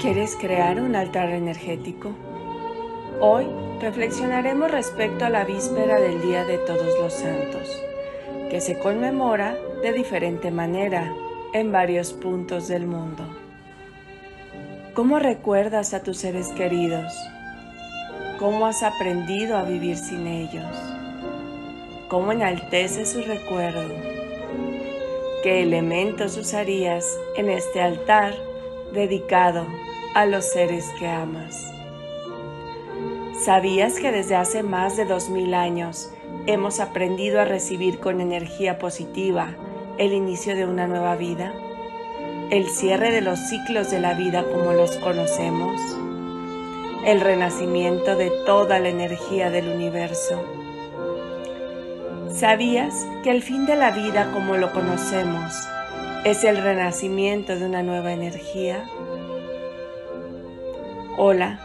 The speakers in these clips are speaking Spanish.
¿Quieres crear un altar energético? Hoy reflexionaremos respecto a la víspera del Día de Todos los Santos, que se conmemora de diferente manera en varios puntos del mundo. ¿Cómo recuerdas a tus seres queridos? ¿Cómo has aprendido a vivir sin ellos? ¿Cómo enalteces su recuerdo? ¿Qué elementos usarías en este altar dedicado a los seres que amas? ¿Sabías que desde hace más de dos mil años hemos aprendido a recibir con energía positiva el inicio de una nueva vida? ¿El cierre de los ciclos de la vida como los conocemos? ¿El renacimiento de toda la energía del universo? ¿Sabías que el fin de la vida como lo conocemos es el renacimiento de una nueva energía? Hola,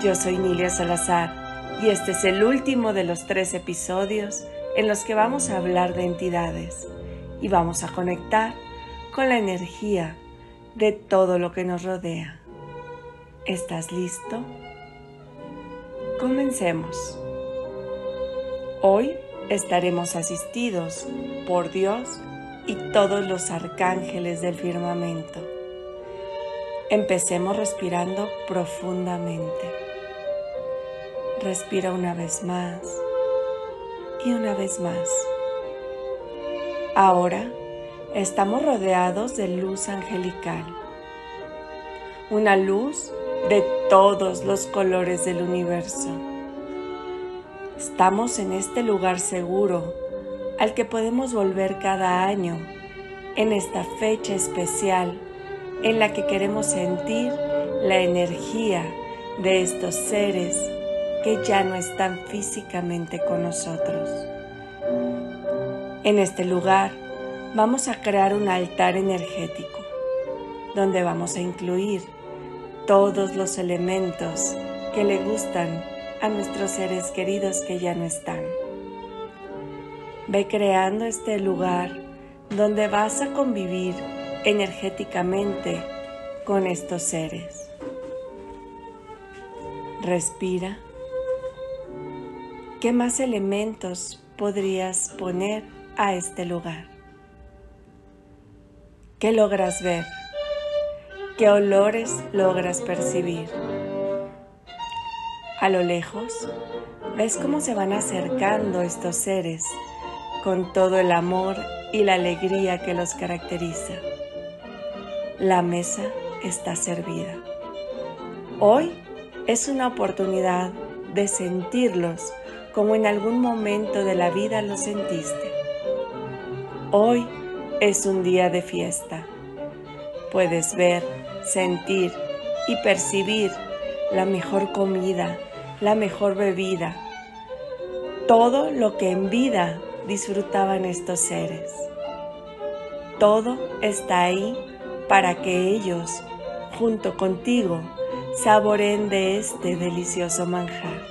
yo soy Nilia Salazar y este es el último de los tres episodios en los que vamos a hablar de entidades y vamos a conectar con la energía de todo lo que nos rodea. ¿Estás listo? Comencemos. Hoy estaremos asistidos por Dios y todos los arcángeles del firmamento. Empecemos respirando profundamente. Respira una vez más y una vez más. Ahora estamos rodeados de luz angelical. Una luz de todos los colores del universo Estamos en este lugar seguro al que podemos volver cada año en esta fecha especial en la que queremos sentir la energía de estos seres que ya no están físicamente con nosotros. En este lugar vamos a crear un altar energético donde vamos a incluir todos los elementos que le gustan a nuestros seres queridos que ya no están. Ve creando este lugar donde vas a convivir energéticamente con estos seres. Respira. ¿Qué más elementos podrías poner a este lugar? ¿Qué logras ver? ¿Qué olores logras percibir? A lo lejos, ves cómo se van acercando estos seres con todo el amor y la alegría que los caracteriza. La mesa está servida. Hoy es una oportunidad de sentirlos como en algún momento de la vida los sentiste. Hoy es un día de fiesta. Puedes ver, sentir y percibir la mejor comida, la mejor bebida, todo lo que en vida disfrutaban estos seres. Todo está ahí para que ellos, junto contigo, saboren de este delicioso manjar.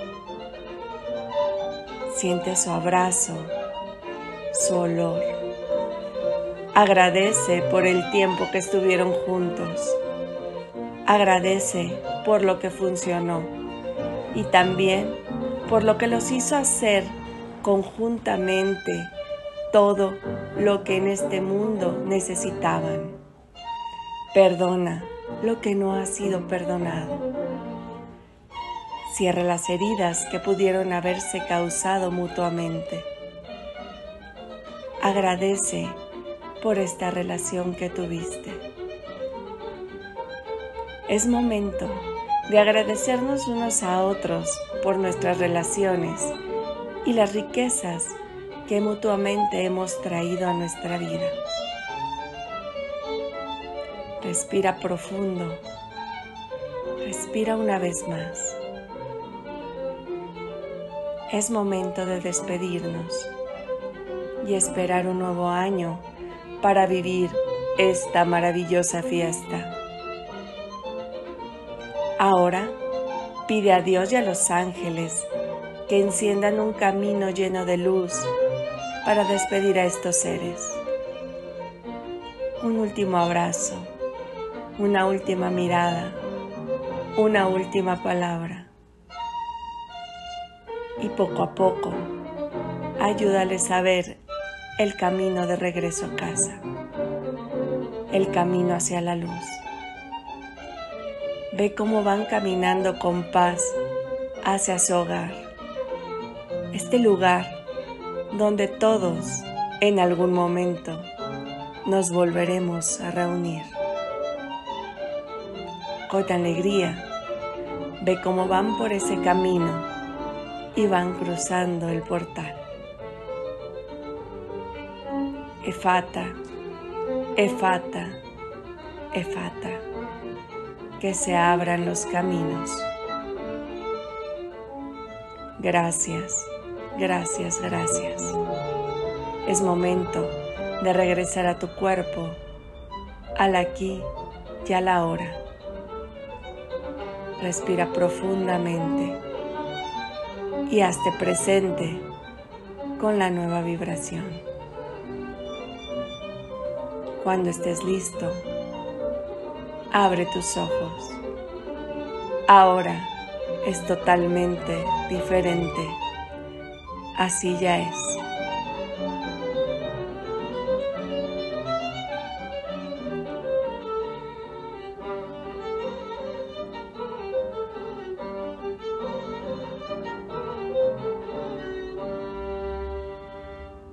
Siente su abrazo, su olor. Agradece por el tiempo que estuvieron juntos. Agradece por lo que funcionó y también por lo que los hizo hacer conjuntamente todo lo que en este mundo necesitaban. Perdona lo que no ha sido perdonado. Cierra las heridas que pudieron haberse causado mutuamente. Agradece por esta relación que tuviste. Es momento de agradecernos unos a otros por nuestras relaciones y las riquezas que mutuamente hemos traído a nuestra vida. Respira profundo. Respira una vez más. Es momento de despedirnos y esperar un nuevo año para vivir esta maravillosa fiesta. Ahora pide a Dios y a los ángeles que enciendan un camino lleno de luz para despedir a estos seres. Un último abrazo, una última mirada, una última palabra. Y poco a poco, ayúdales a ver el camino de regreso a casa, el camino hacia la luz. Ve cómo van caminando con paz hacia su hogar, este lugar donde todos en algún momento nos volveremos a reunir. Con alegría, ve cómo van por ese camino y van cruzando el portal. Efata, efata, efata, que se abran los caminos. Gracias, gracias, gracias. Es momento de regresar a tu cuerpo, al aquí y a la hora. Respira profundamente y hazte presente con la nueva vibración. Cuando estés listo, abre tus ojos. Ahora es totalmente diferente. Así ya es.